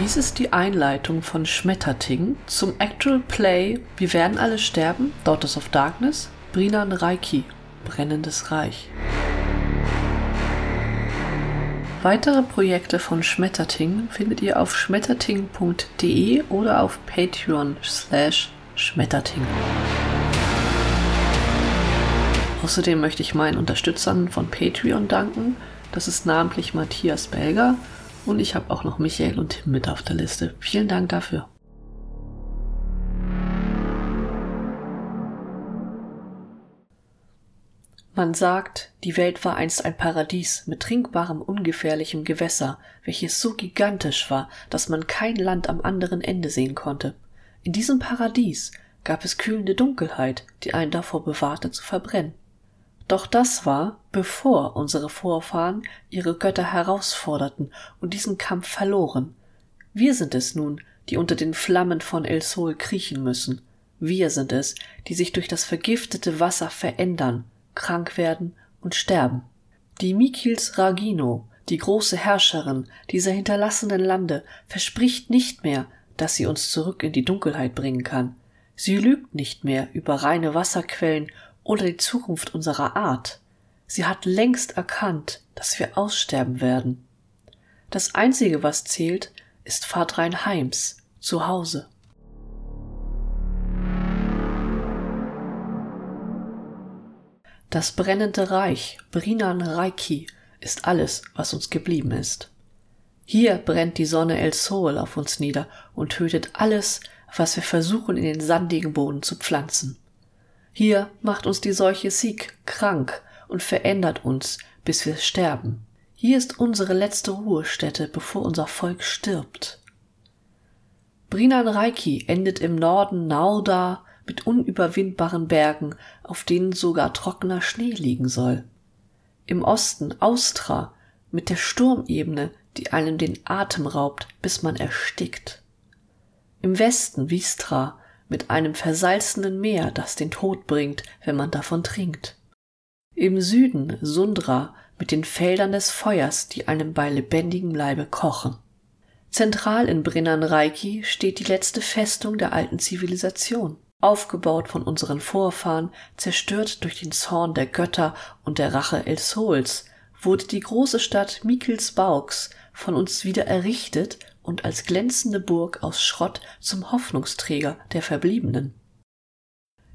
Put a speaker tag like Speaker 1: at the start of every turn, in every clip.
Speaker 1: Dies ist die Einleitung von Schmetterting zum Actual Play Wir werden alle sterben, Daughters of Darkness, Brinan Reiki, Brennendes Reich. Weitere Projekte von Schmetterting findet ihr auf schmetterting.de oder auf Patreon slash Schmetterting. Außerdem möchte ich meinen Unterstützern von Patreon danken. Das ist namentlich Matthias Belger und ich habe auch noch Michael und Tim mit auf der Liste. Vielen Dank dafür. Man sagt, die Welt war einst ein Paradies mit trinkbarem, ungefährlichem Gewässer, welches so gigantisch war, dass man kein Land am anderen Ende sehen konnte. In diesem Paradies gab es kühlende Dunkelheit, die einen davor bewahrte zu verbrennen. Doch das war, bevor unsere Vorfahren ihre Götter herausforderten und diesen Kampf verloren. Wir sind es nun, die unter den Flammen von El Sol kriechen müssen. Wir sind es, die sich durch das vergiftete Wasser verändern, krank werden und sterben. Die Mikils Ragino, die große Herrscherin dieser hinterlassenen Lande, verspricht nicht mehr, dass sie uns zurück in die Dunkelheit bringen kann. Sie lügt nicht mehr über reine Wasserquellen oder die Zukunft unserer Art. Sie hat längst erkannt, dass wir aussterben werden. Das Einzige, was zählt, ist Fahrtrein Heims, zu Hause. Das brennende Reich, Brinan Reiki, ist alles, was uns geblieben ist. Hier brennt die Sonne El Sol auf uns nieder und tötet alles, was wir versuchen in den sandigen Boden zu pflanzen. Hier macht uns die Seuche Sieg krank und verändert uns, bis wir sterben. Hier ist unsere letzte Ruhestätte, bevor unser Volk stirbt. Brinan Reiki endet im Norden Nauda mit unüberwindbaren Bergen, auf denen sogar trockener Schnee liegen soll. Im Osten Austra mit der Sturmebene, die einem den Atem raubt, bis man erstickt. Im Westen Vistra mit einem versalzenen Meer, das den Tod bringt, wenn man davon trinkt. Im Süden Sundra mit den Feldern des Feuers, die einem bei lebendigem Leibe kochen. Zentral in Brinnan Reiki steht die letzte Festung der alten Zivilisation aufgebaut von unseren Vorfahren, zerstört durch den Zorn der Götter und der Rache El Sols, wurde die große Stadt Mikelsbaugs von uns wieder errichtet und als glänzende Burg aus Schrott zum Hoffnungsträger der Verbliebenen.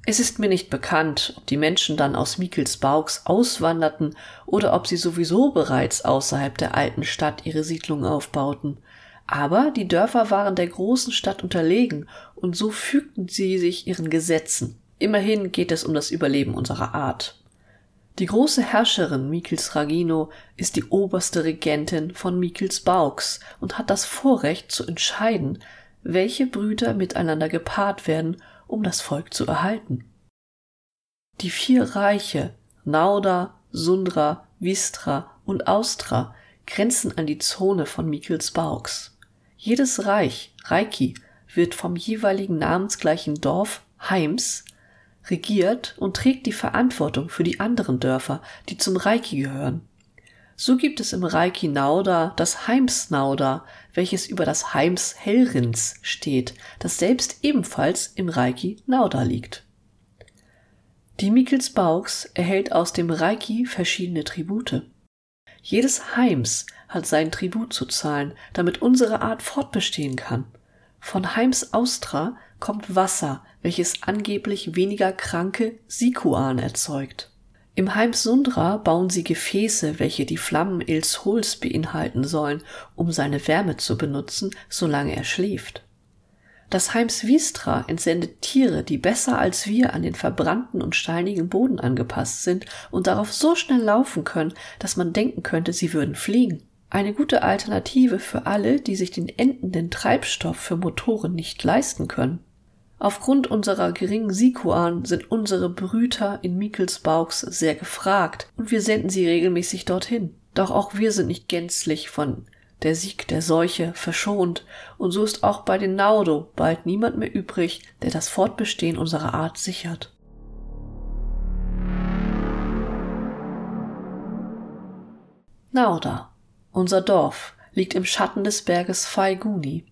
Speaker 1: Es ist mir nicht bekannt, ob die Menschen dann aus Mikelsbaugs auswanderten oder ob sie sowieso bereits außerhalb der alten Stadt ihre Siedlung aufbauten. Aber die Dörfer waren der großen Stadt unterlegen, und so fügten sie sich ihren Gesetzen. Immerhin geht es um das Überleben unserer Art. Die große Herrscherin Mikels Ragino ist die oberste Regentin von Mikels Bauks und hat das Vorrecht zu entscheiden, welche Brüder miteinander gepaart werden, um das Volk zu erhalten. Die vier Reiche Nauda, Sundra, Vistra und Austra grenzen an die Zone von Mikels Bauks. Jedes Reich, Reiki, wird vom jeweiligen namensgleichen Dorf, Heims, regiert und trägt die Verantwortung für die anderen Dörfer, die zum Reiki gehören. So gibt es im Reiki Nauda das Heims Nauda, welches über das Heims Hellrins steht, das selbst ebenfalls im Reiki Nauda liegt. Die Mikels Bauks erhält aus dem Reiki verschiedene Tribute. Jedes Heims hat sein Tribut zu zahlen, damit unsere Art fortbestehen kann. Von Heims Austra kommt Wasser, welches angeblich weniger kranke Sikuan erzeugt. Im Heims Sundra bauen sie Gefäße, welche die Flammen Ils Hols beinhalten sollen, um seine Wärme zu benutzen, solange er schläft. Das Heims Vistra entsendet Tiere, die besser als wir an den verbrannten und steinigen Boden angepasst sind und darauf so schnell laufen können, dass man denken könnte, sie würden fliegen. Eine gute Alternative für alle, die sich den endenden Treibstoff für Motoren nicht leisten können. Aufgrund unserer geringen Sikuan sind unsere Brüter in Mikels Bauchs sehr gefragt und wir senden sie regelmäßig dorthin. Doch auch wir sind nicht gänzlich von der Sieg der Seuche verschont, und so ist auch bei den Naudo bald niemand mehr übrig, der das Fortbestehen unserer Art sichert. Nauda, unser Dorf, liegt im Schatten des Berges Faiguni,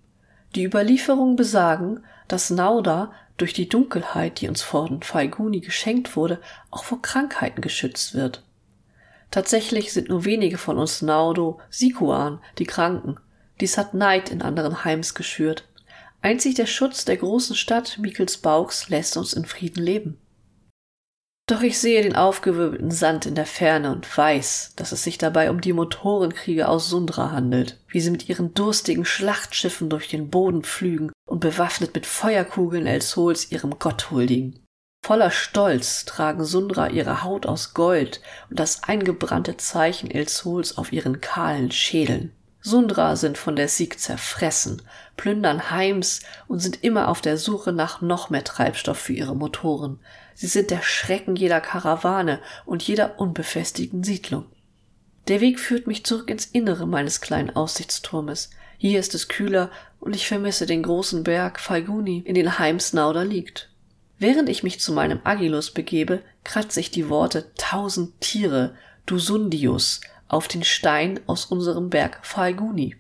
Speaker 1: Die Überlieferungen besagen, dass Nauda durch die Dunkelheit, die uns von Faiguni geschenkt wurde, auch vor Krankheiten geschützt wird. Tatsächlich sind nur wenige von uns Naudo Sikuan, die Kranken. Dies hat Neid in anderen Heims geschürt. Einzig der Schutz der großen Stadt Mikkelsbauks lässt uns in Frieden leben. Doch ich sehe den aufgewirbelten Sand in der Ferne und weiß, dass es sich dabei um die Motorenkrieger aus Sundra handelt, wie sie mit ihren durstigen Schlachtschiffen durch den Boden pflügen und bewaffnet mit Feuerkugeln Elsols ihrem Gott huldigen. Voller Stolz tragen Sundra ihre Haut aus Gold und das eingebrannte Zeichen Elsols auf ihren kahlen Schädeln. Sundra sind von der Sieg zerfressen, plündern Heims und sind immer auf der Suche nach noch mehr Treibstoff für ihre Motoren, Sie sind der Schrecken jeder Karawane und jeder unbefestigten Siedlung. Der Weg führt mich zurück ins Innere meines kleinen Aussichtsturmes. Hier ist es kühler und ich vermisse den großen Berg Falguni, in den Heimsnauder liegt. Während ich mich zu meinem Agilus begebe, kratze ich die Worte tausend Tiere, Dusundius, auf den Stein aus unserem Berg Falguni.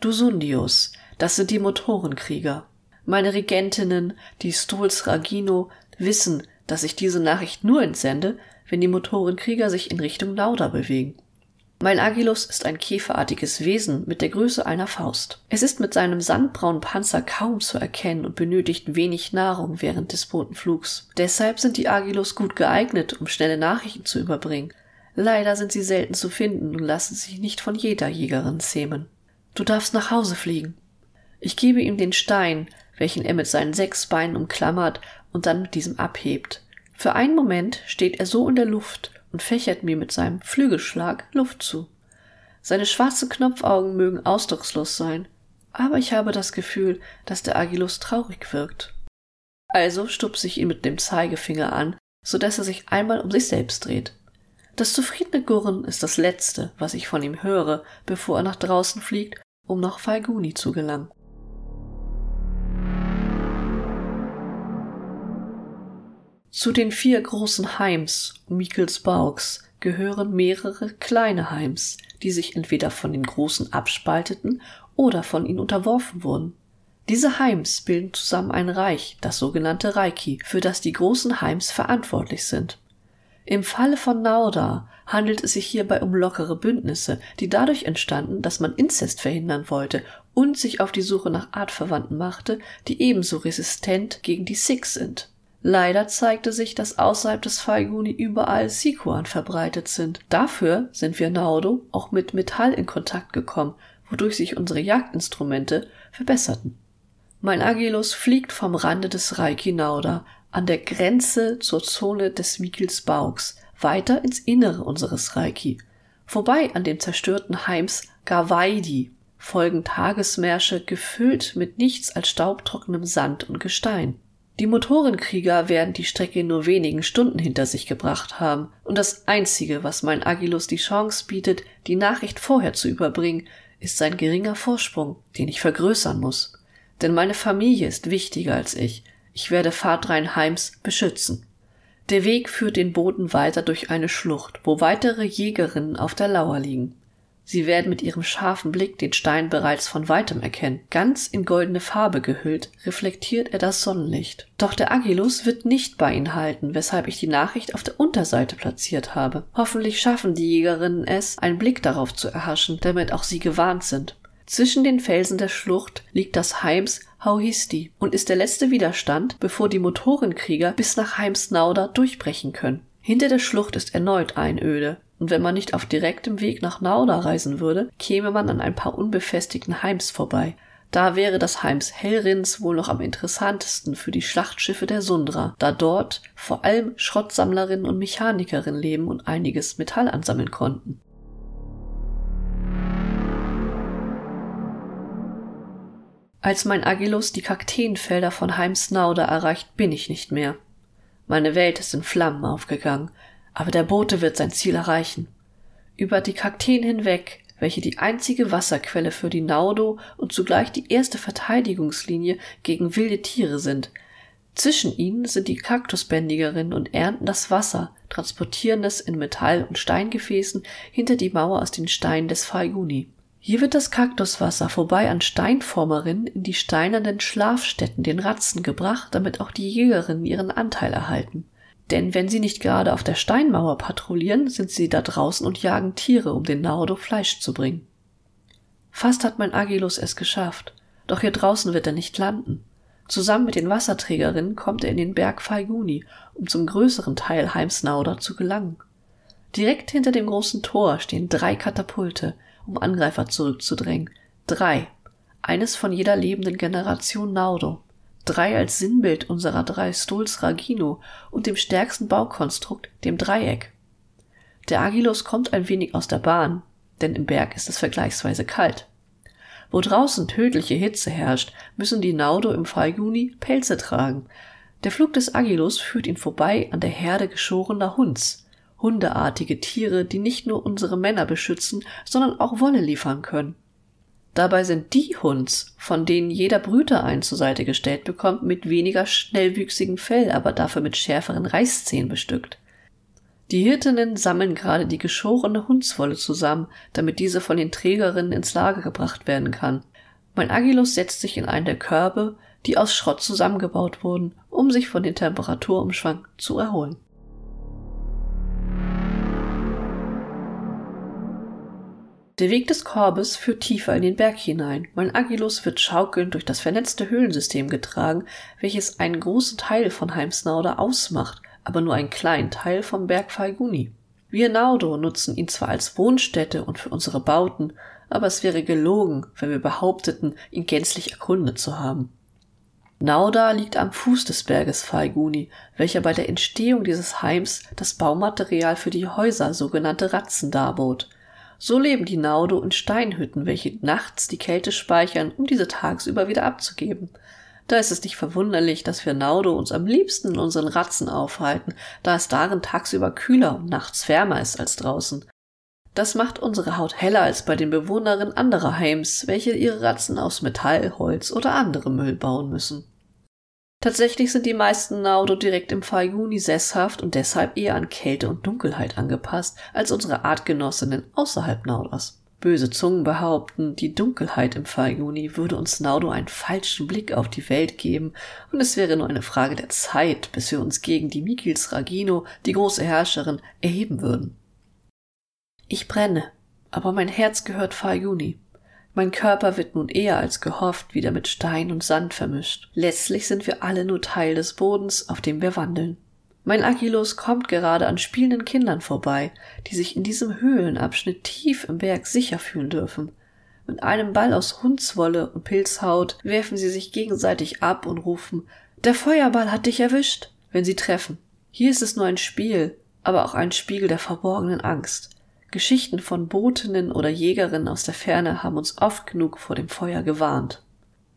Speaker 1: Dusundius, das sind die Motorenkrieger. Meine Regentinnen, die Stols Ragino, wissen, dass ich diese Nachricht nur entsende, wenn die Motorenkrieger sich in Richtung Lauda bewegen. Mein Agilus ist ein käferartiges Wesen mit der Größe einer Faust. Es ist mit seinem sandbraunen Panzer kaum zu erkennen und benötigt wenig Nahrung während des Botenflugs. Deshalb sind die Agilus gut geeignet, um schnelle Nachrichten zu überbringen. Leider sind sie selten zu finden und lassen sich nicht von jeder Jägerin zähmen. Du darfst nach Hause fliegen. Ich gebe ihm den Stein, welchen er mit seinen sechs Beinen umklammert und dann mit diesem abhebt. Für einen Moment steht er so in der Luft und fächert mir mit seinem Flügelschlag Luft zu. Seine schwarzen Knopfaugen mögen ausdruckslos sein, aber ich habe das Gefühl, dass der Agilus traurig wirkt. Also stupse ich ihn mit dem Zeigefinger an, so dass er sich einmal um sich selbst dreht. Das zufriedene Gurren ist das Letzte, was ich von ihm höre, bevor er nach draußen fliegt, um nach Falguni zu gelangen. Zu den vier großen Heims Mikkelsbaugs gehören mehrere kleine Heims, die sich entweder von den großen abspalteten oder von ihnen unterworfen wurden. Diese Heims bilden zusammen ein Reich, das sogenannte Reiki, für das die großen Heims verantwortlich sind. Im Falle von Nauda handelt es sich hierbei um lockere Bündnisse, die dadurch entstanden, dass man Inzest verhindern wollte und sich auf die Suche nach Artverwandten machte, die ebenso resistent gegen die Six sind. Leider zeigte sich, dass außerhalb des Faiguni überall Sikuan verbreitet sind. Dafür sind wir Naudo auch mit Metall in Kontakt gekommen, wodurch sich unsere Jagdinstrumente verbesserten. Mein Agilus fliegt vom Rande des Reiki Nauda an der Grenze zur Zone des Mikels Bauchs weiter ins Innere unseres Reiki. Vorbei an dem zerstörten Heims Gawaidi folgen Tagesmärsche gefüllt mit nichts als staubtrockenem Sand und Gestein. Die Motorenkrieger werden die Strecke in nur wenigen Stunden hinter sich gebracht haben, und das Einzige, was mein Agilus die Chance bietet, die Nachricht vorher zu überbringen, ist sein geringer Vorsprung, den ich vergrößern muss. Denn meine Familie ist wichtiger als ich. Ich werde Fahrtrein Heims beschützen. Der Weg führt den Boden weiter durch eine Schlucht, wo weitere Jägerinnen auf der Lauer liegen. Sie werden mit ihrem scharfen Blick den Stein bereits von weitem erkennen. Ganz in goldene Farbe gehüllt, reflektiert er das Sonnenlicht. Doch der Agilus wird nicht bei ihnen halten, weshalb ich die Nachricht auf der Unterseite platziert habe. Hoffentlich schaffen die Jägerinnen es, einen Blick darauf zu erhaschen, damit auch sie gewarnt sind. Zwischen den Felsen der Schlucht liegt das Heims Hauhisti und ist der letzte Widerstand, bevor die Motorenkrieger bis nach Heims Nauda durchbrechen können. Hinter der Schlucht ist erneut Einöde und wenn man nicht auf direktem Weg nach Nauda reisen würde, käme man an ein paar unbefestigten Heims vorbei. Da wäre das Heims Hellrins wohl noch am interessantesten für die Schlachtschiffe der Sundra, da dort vor allem Schrottsammlerinnen und Mechanikerinnen leben und einiges Metall ansammeln konnten. Als mein Agilus die Kakteenfelder von Heims Nauda erreicht, bin ich nicht mehr. Meine Welt ist in Flammen aufgegangen, aber der Bote wird sein Ziel erreichen. Über die Kakteen hinweg, welche die einzige Wasserquelle für die Naudo und zugleich die erste Verteidigungslinie gegen wilde Tiere sind. Zwischen ihnen sind die Kaktusbändigerinnen und ernten das Wasser, transportieren es in Metall- und Steingefäßen hinter die Mauer aus den Steinen des Faiguni. Hier wird das Kaktuswasser vorbei an Steinformerinnen in die steinernen Schlafstätten den Ratzen gebracht, damit auch die Jägerinnen ihren Anteil erhalten. Denn wenn sie nicht gerade auf der Steinmauer patrouillieren, sind sie da draußen und jagen Tiere, um den Nardo Fleisch zu bringen. Fast hat mein Agilus es geschafft, doch hier draußen wird er nicht landen. Zusammen mit den Wasserträgerinnen kommt er in den Berg Falguni, um zum größeren Teil Heimsnauder zu gelangen. Direkt hinter dem großen Tor stehen drei Katapulte, um Angreifer zurückzudrängen. Drei. Eines von jeder lebenden Generation Naudo. Drei als Sinnbild unserer drei Stuls Ragino und dem stärksten Baukonstrukt, dem Dreieck. Der Agilus kommt ein wenig aus der Bahn, denn im Berg ist es vergleichsweise kalt. Wo draußen tödliche Hitze herrscht, müssen die Naudo im Falguni Pelze tragen. Der Flug des Agilus führt ihn vorbei an der Herde geschorener Hunds, hundeartige Tiere, die nicht nur unsere Männer beschützen, sondern auch Wolle liefern können. Dabei sind die Hunds, von denen jeder Brüter einen zur Seite gestellt bekommt, mit weniger schnellwüchsigem Fell, aber dafür mit schärferen Reißzähnen bestückt. Die Hirtinnen sammeln gerade die geschorene Hundswolle zusammen, damit diese von den Trägerinnen ins Lager gebracht werden kann. Mein Agilus setzt sich in einen der Körbe, die aus Schrott zusammengebaut wurden, um sich von den Temperaturumschwang zu erholen. Der Weg des Korbes führt tiefer in den Berg hinein. Mein Agilus wird schaukelnd durch das vernetzte Höhlensystem getragen, welches einen großen Teil von Heimsnauder ausmacht, aber nur einen kleinen Teil vom Berg Falguni. Wir Naudo nutzen ihn zwar als Wohnstätte und für unsere Bauten, aber es wäre gelogen, wenn wir behaupteten, ihn gänzlich erkundet zu haben. Nauda liegt am Fuß des Berges Falguni, welcher bei der Entstehung dieses Heims das Baumaterial für die Häuser sogenannte Ratzen darbot – so leben die Naudo in Steinhütten, welche nachts die Kälte speichern, um diese tagsüber wieder abzugeben. Da ist es nicht verwunderlich, dass wir Naudo uns am liebsten in unseren Ratzen aufhalten, da es darin tagsüber kühler und nachts wärmer ist als draußen. Das macht unsere Haut heller als bei den Bewohnerinnen anderer Heims, welche ihre Ratzen aus Metall, Holz oder anderem Müll bauen müssen. Tatsächlich sind die meisten Naudo direkt im Fayuni sesshaft und deshalb eher an Kälte und Dunkelheit angepasst als unsere Artgenossinnen außerhalb Naudas. Böse Zungen behaupten, die Dunkelheit im Fayuni würde uns Naudo einen falschen Blick auf die Welt geben und es wäre nur eine Frage der Zeit, bis wir uns gegen die Mikils Ragino, die große Herrscherin, erheben würden. Ich brenne, aber mein Herz gehört Fayuni. Mein Körper wird nun eher als gehofft wieder mit Stein und Sand vermischt. Letztlich sind wir alle nur Teil des Bodens, auf dem wir wandeln. Mein Achilles kommt gerade an spielenden Kindern vorbei, die sich in diesem Höhlenabschnitt tief im Berg sicher fühlen dürfen. Mit einem Ball aus Hundswolle und Pilzhaut werfen sie sich gegenseitig ab und rufen Der Feuerball hat dich erwischt, wenn sie treffen. Hier ist es nur ein Spiel, aber auch ein Spiegel der verborgenen Angst. Geschichten von Botinnen oder Jägerinnen aus der Ferne haben uns oft genug vor dem Feuer gewarnt.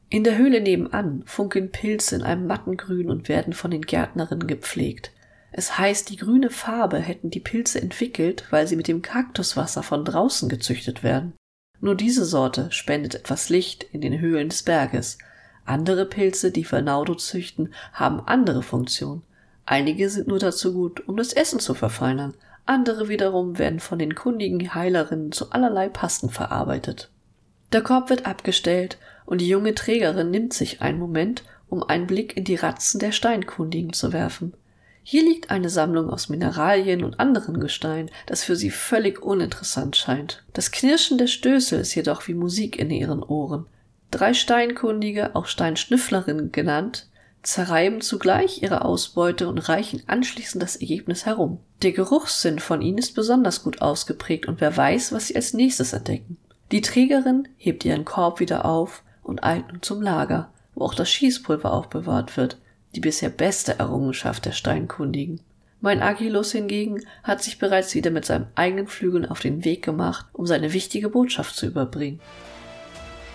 Speaker 1: In der Höhle nebenan funkeln Pilze in einem matten Grün und werden von den Gärtnerinnen gepflegt. Es heißt, die grüne Farbe hätten die Pilze entwickelt, weil sie mit dem Kaktuswasser von draußen gezüchtet werden. Nur diese Sorte spendet etwas Licht in den Höhlen des Berges. Andere Pilze, die Vernaudo züchten, haben andere Funktionen. Einige sind nur dazu gut, um das Essen zu verfeinern, andere wiederum werden von den kundigen Heilerinnen zu allerlei Pasten verarbeitet. Der Korb wird abgestellt und die junge Trägerin nimmt sich einen Moment, um einen Blick in die Ratzen der Steinkundigen zu werfen. Hier liegt eine Sammlung aus Mineralien und anderen Gestein, das für sie völlig uninteressant scheint. Das Knirschen der Stößel ist jedoch wie Musik in ihren Ohren. Drei Steinkundige, auch Steinschnüfflerinnen genannt, zerreiben zugleich ihre Ausbeute und reichen anschließend das Ergebnis herum. Der Geruchssinn von ihnen ist besonders gut ausgeprägt und wer weiß, was sie als nächstes entdecken. Die Trägerin hebt ihren Korb wieder auf und eilt nun zum Lager, wo auch das Schießpulver aufbewahrt wird, die bisher beste Errungenschaft der Steinkundigen. Mein Agilus hingegen hat sich bereits wieder mit seinem eigenen Flügeln auf den Weg gemacht, um seine wichtige Botschaft zu überbringen.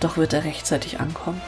Speaker 1: Doch wird er rechtzeitig ankommen?